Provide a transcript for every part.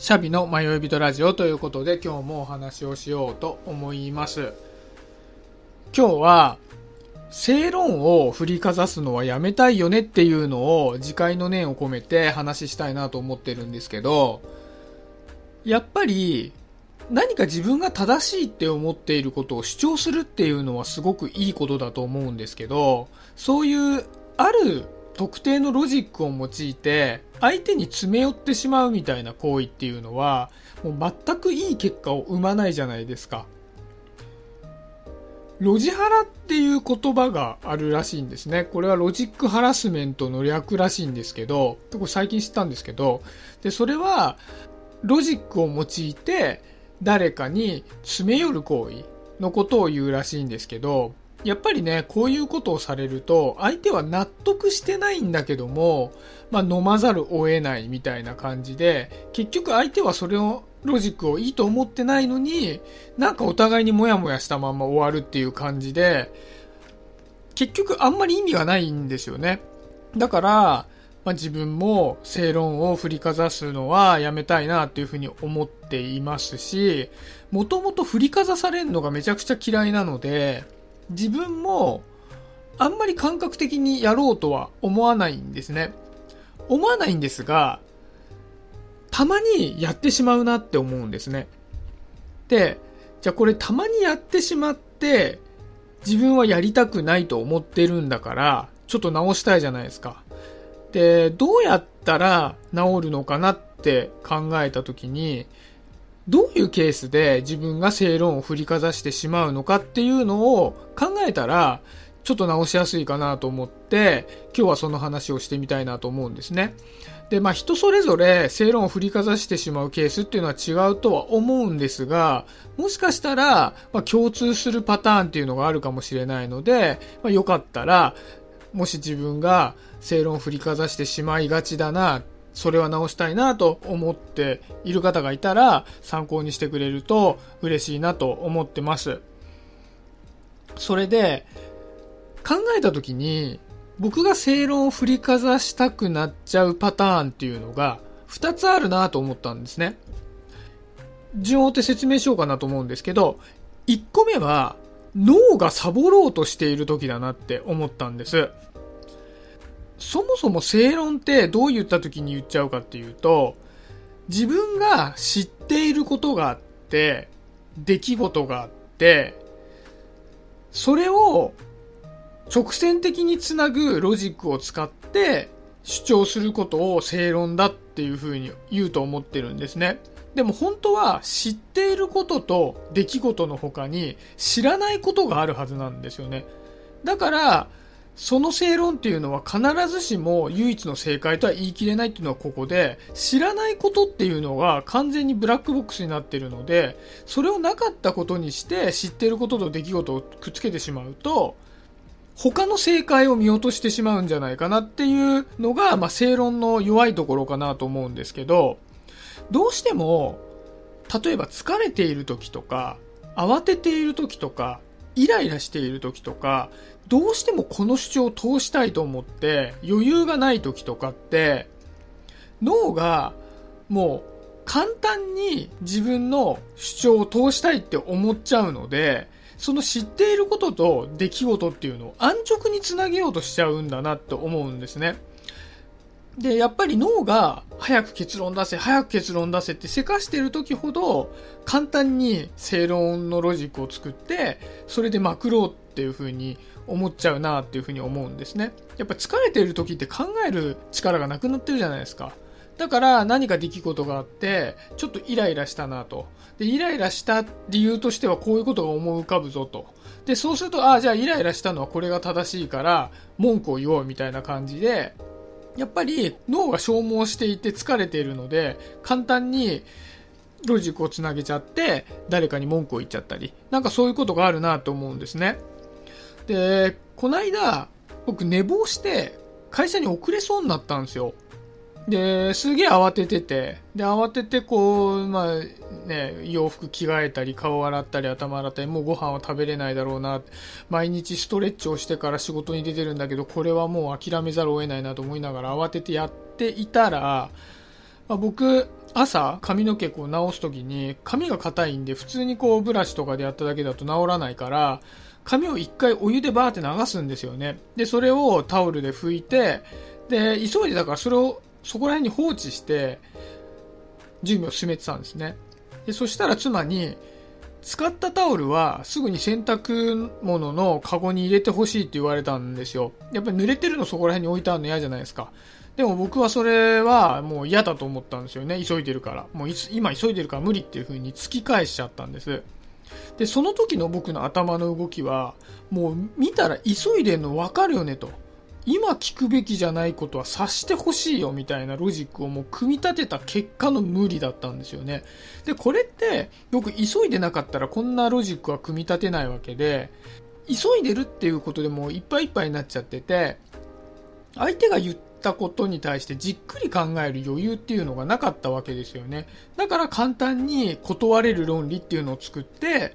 シャビの迷い人ラジオということで今日もお話をしようと思います。今日は正論を振りかざすのはやめたいよねっていうのを自戒の念を込めて話したいなと思ってるんですけど、やっぱり何か自分が正しいって思っていることを主張するっていうのはすごくいいことだと思うんですけど、そういうある特定のロジックを用いて相手に詰め寄ってしまうみたいな行為っていうのはもう全くいい結果を生まないじゃないですか。ロジハラっていう言葉があるらしいんですね。これはロジックハラスメントの略らしいんですけど、これ最近知ったんですけど、で、それはロジックを用いて誰かに詰め寄る行為のことを言うらしいんですけど、やっぱりね、こういうことをされると、相手は納得してないんだけども、まあ、飲まざるを得ないみたいな感じで、結局相手はそれを、ロジックをいいと思ってないのに、なんかお互いにモヤモヤしたまま終わるっていう感じで、結局あんまり意味がないんですよね。だから、まあ、自分も正論を振りかざすのはやめたいなっていうふうに思っていますし、もともと振りかざされるのがめちゃくちゃ嫌いなので、自分もあんまり感覚的にやろうとは思わないんですね。思わないんですが、たまにやってしまうなって思うんですね。で、じゃあこれたまにやってしまって、自分はやりたくないと思ってるんだから、ちょっと直したいじゃないですか。で、どうやったら治るのかなって考えたときに、どういうケースで自分が正論を振りかざしてしまうのかっていうのを考えたら、ちょっと直しやすいかなと思って、今日はその話をしてみたいなと思うんですね。で、まあ人それぞれ正論を振りかざしてしまうケースっていうのは違うとは思うんですが、もしかしたら、まあ、共通するパターンっていうのがあるかもしれないので、まあ、よかったら、もし自分が正論を振りかざしてしまいがちだなそれは直したいなと思っている方がいたら参考にしてくれると嬉しいなと思ってます。それで考えた時に僕が正論を振りかざしたくなっちゃうパターンっていうのが2つあるなと思ったんですね。順を追って説明しようかなと思うんですけど、1個目は脳がサボろうとしている時だなって思ったんです。そもそも正論ってどう言った時に言っちゃうかっていうと、自分が知っていることがあって、出来事があって、それを直線的につなぐロジックを使って主張することを正論だっていうふうに言うと思ってるんですね。でも本当は知っていることと出来事の他に知らないことがあるはずなんですよね。だから、その正論っていうのは必ずしも唯一の正解とは言い切れないっていうのはここで、知らないことっていうのが完全にブラックボックスになってるので、それをなかったことにして知ってることと出来事をくっつけてしまうと、他の正解を見落としてしまうんじゃないかなっていうのが、まあ、正論の弱いところかなと思うんですけど、どうしても、例えば疲れている時とか、慌てている時とか、イライラしている時とか、どうしてもこの主張を通したいと思って余裕がない時とかって、脳がもう簡単に自分の主張を通したいって思っちゃうので、その知っていることと出来事っていうのを安直につなげようとしちゃうんだなって思うんですね。で、やっぱり脳が早く結論出せ、早く結論出せってせかしてる時ほど簡単に正論のロジックを作って、それでまくろうっていう風に思っちゃうなっていう風に思うんですね。やっぱ疲れてる時って考える力がなくなってるじゃないですか。だから何か出来事があって、ちょっとイライラしたなと。で、イライラした理由としてはこういうことが思い浮かぶぞと。で、そうすると、ああ、じゃあイライラしたのはこれが正しいから文句を言おうみたいな感じで、やっぱり脳が消耗していて疲れているので、簡単にロジックをつなげちゃって、誰かに文句を言っちゃったり、なんかそういうことがあるなと思うんですね。で、この間、僕寝坊して会社に遅れそうになったんですよ。で、すげえ慌ててて、で、慌ててこう、まあね、洋服着替えたり、顔洗ったり、頭洗ったり、もうご飯は食べれないだろうな、毎日ストレッチをしてから仕事に出てるんだけど、これはもう諦めざるを得ないなと思いながら慌ててやっていたら、まあ、僕、朝髪の毛こう直すときに髪が硬いんで普通にこうブラシとかでやっただけだと治らないから髪を一回お湯でバーって流すんですよね。で、それをタオルで拭いて、で、急いでだからそれをそこら辺に放置して、準備を進めてたんですね。で、そしたら妻に、使ったタオルはすぐに洗濯物のカゴに入れてほしいって言われたんですよ。やっぱり濡れてるのそこら辺に置いてあるの嫌じゃないですか。でも僕はそれはもう嫌だと思ったんですよね。急いでるから。もう今急いでるから無理っていう風に突き返しちゃったんです。で、その時の僕の頭の動きは、もう見たら急いでんの分かるよねと。今聞くべきじゃないことは察してほしいよみたいなロジックをもう組み立てた結果の無理だったんですよね。で、これって僕急いでなかったらこんなロジックは組み立てないわけで、急いでるっていうことでもういっぱいいっぱいになっちゃってて、相手が言ったことに対してじっくり考える余裕っていうのがなかったわけですよね。だから簡単に断れる論理っていうのを作って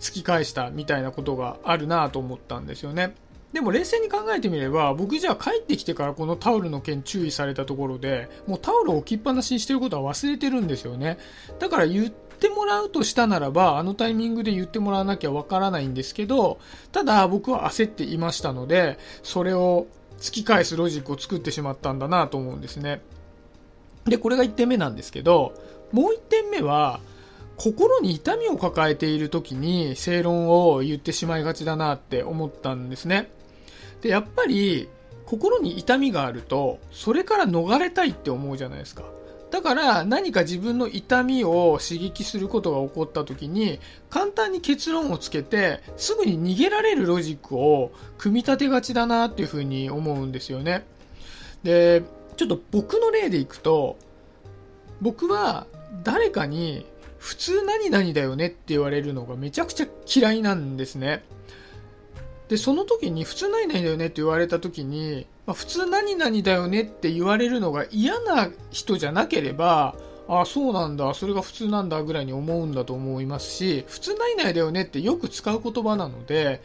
突き返したみたいなことがあるなと思ったんですよね。でも冷静に考えてみれば、僕じゃあ帰ってきてからこのタオルの件注意されたところで、もうタオルを置きっぱなしにしてることは忘れてるんですよね。だから言ってもらうとしたならば、あのタイミングで言ってもらわなきゃわからないんですけど、ただ僕は焦っていましたので、それを突き返すロジックを作ってしまったんだなと思うんですね。で、これが1点目なんですけど、もう1点目は、心に痛みを抱えている時に正論を言ってしまいがちだなって思ったんですね。で、やっぱり、心に痛みがあると、それから逃れたいって思うじゃないですか。だから何か自分の痛みを刺激することが起こった時に簡単に結論をつけてすぐに逃げられるロジックを組み立てがちだなっていうふうに思うんですよね。で、ちょっと僕の例でいくと僕は誰かに普通何々だよねって言われるのがめちゃくちゃ嫌いなんですね。で、その時に普通何々だよねって言われた時に、まあ、普通何々だよねって言われるのが嫌な人じゃなければ、ああ、そうなんだ、それが普通なんだぐらいに思うんだと思いますし、普通何々だよねってよく使う言葉なので、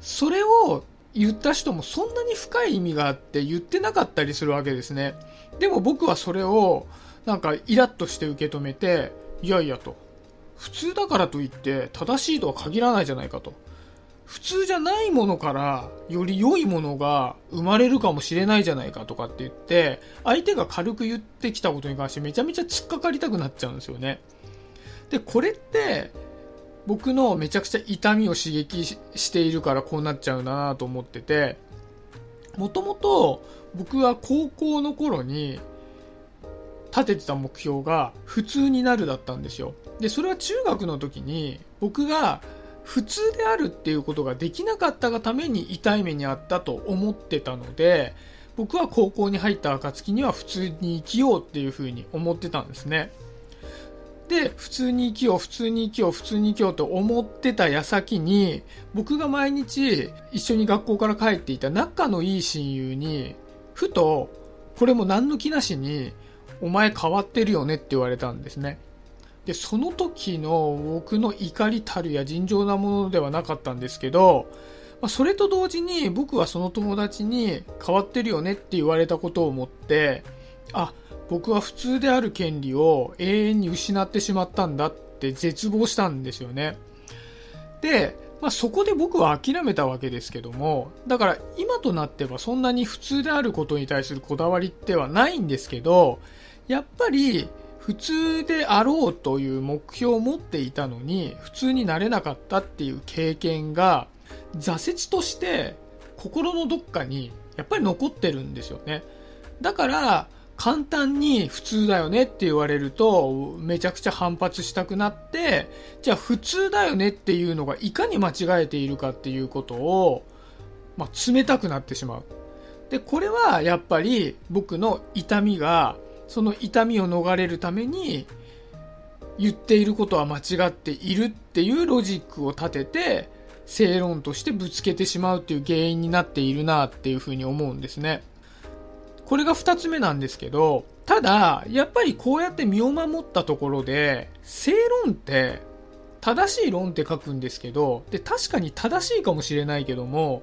それを言った人もそんなに深い意味があって言ってなかったりするわけですね。でも僕はそれをなんかイラッとして受け止めて、いやいやと。普通だからといって正しいとは限らないじゃないかと。普通じゃないものからより良いものが生まれるかもしれないじゃないかとかって言って、相手が軽く言ってきたことに関してめちゃめちゃ突っかかりたくなっちゃうんですよね。で、これって、僕のめちゃくちゃ痛みを刺激しているからこうなっちゃうなと思ってて、もともと僕は高校の頃に立ててた目標が普通になるだったんですよ。で、それは中学の時に僕が普通であるっていうことができなかったがために痛い目にあったと思ってたので、僕は高校に入った暁には普通に生きようっていうふうに思ってたんですね。で、普通に生きよう、普通に生きよう、普通に生きようと思ってた矢先に、僕が毎日一緒に学校から帰っていた仲のいい親友に、ふと、これも何の気なしに、お前変わってるよねって言われたんですね。で、その時の僕の怒りたるや尋常なものではなかったんですけど、まあ、それと同時に僕はその友達に変わってるよねって言われたことを思って、あ、僕は普通である権利を永遠に失ってしまったんだって絶望したんですよね。で、まあ、そこで僕は諦めたわけですけども、だから今となってはそんなに普通であることに対するこだわりってはないんですけど、やっぱり普通であろうという目標を持っていたのに普通になれなかったっていう経験が挫折として心のどっかにやっぱり残ってるんですよね。だから簡単に普通だよねって言われるとめちゃくちゃ反発したくなってじゃあ普通だよねっていうのがいかに間違えているかっていうことを、まあ、冷たくなってしまう。で、これはやっぱり僕の痛みがその痛みを逃れるために言っていることは間違っているっていうロジックを立てて正論としてぶつけてしまうっていう原因になっているなっていうふうに思うんですね。これが二つ目なんですけど、ただ、やっぱりこうやって身を守ったところで、正論って正しい論って書くんですけど、で、確かに正しいかもしれないけども、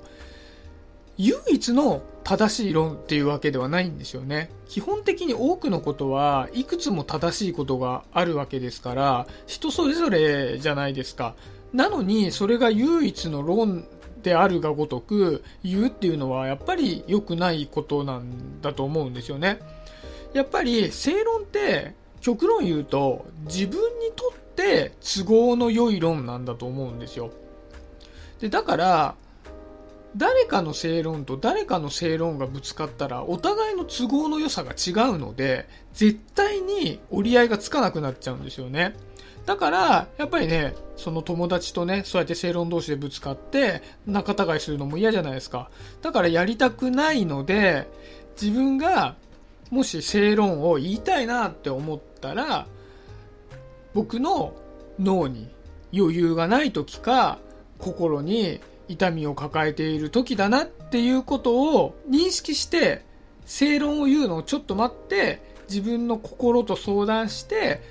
唯一の正しい論っていうわけではないんですよね。基本的に多くのことはいくつも正しいことがあるわけですから、人それぞれじゃないですか。なのに、それが唯一の論であるがごとく言うっていうのはやっぱり良くないことなんだと思うんですよね。やっぱり正論って極論言うと自分にとって都合の良い論なんだと思うんですよ。で、だから、誰かの正論と誰かの正論がぶつかったらお互いの都合の良さが違うので絶対に折り合いがつかなくなっちゃうんですよね。だから、やっぱりね、その友達とね、そうやって正論同士でぶつかって、仲違いするのも嫌じゃないですか。だからやりたくないので、自分が、もし正論を言いたいなって思ったら、僕の脳に余裕がない時か、心に痛みを抱えている時だなっていうことを認識して、正論を言うのをちょっと待って、自分の心と相談して、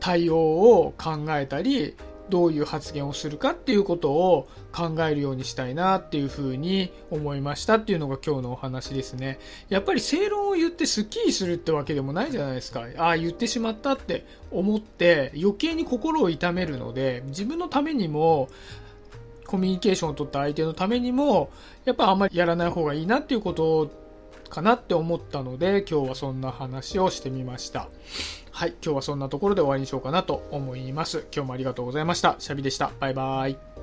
対応を考えたり、どういう発言をするかっていうことを考えるようにしたいなっていうふうに思いましたっていうのが今日のお話ですね。やっぱり正論を言ってスッキリするってわけでもないじゃないですか。ああ、言ってしまったって思って余計に心を痛めるので、自分のためにも、コミュニケーションを取った相手のためにも、やっぱあんまりやらない方がいいなっていうことかなって思ったので、今日はそんな話をしてみました。はい、今日はそんなところで終わりにしようかなと思います。今日もありがとうございました。シャビでした。バイバイ。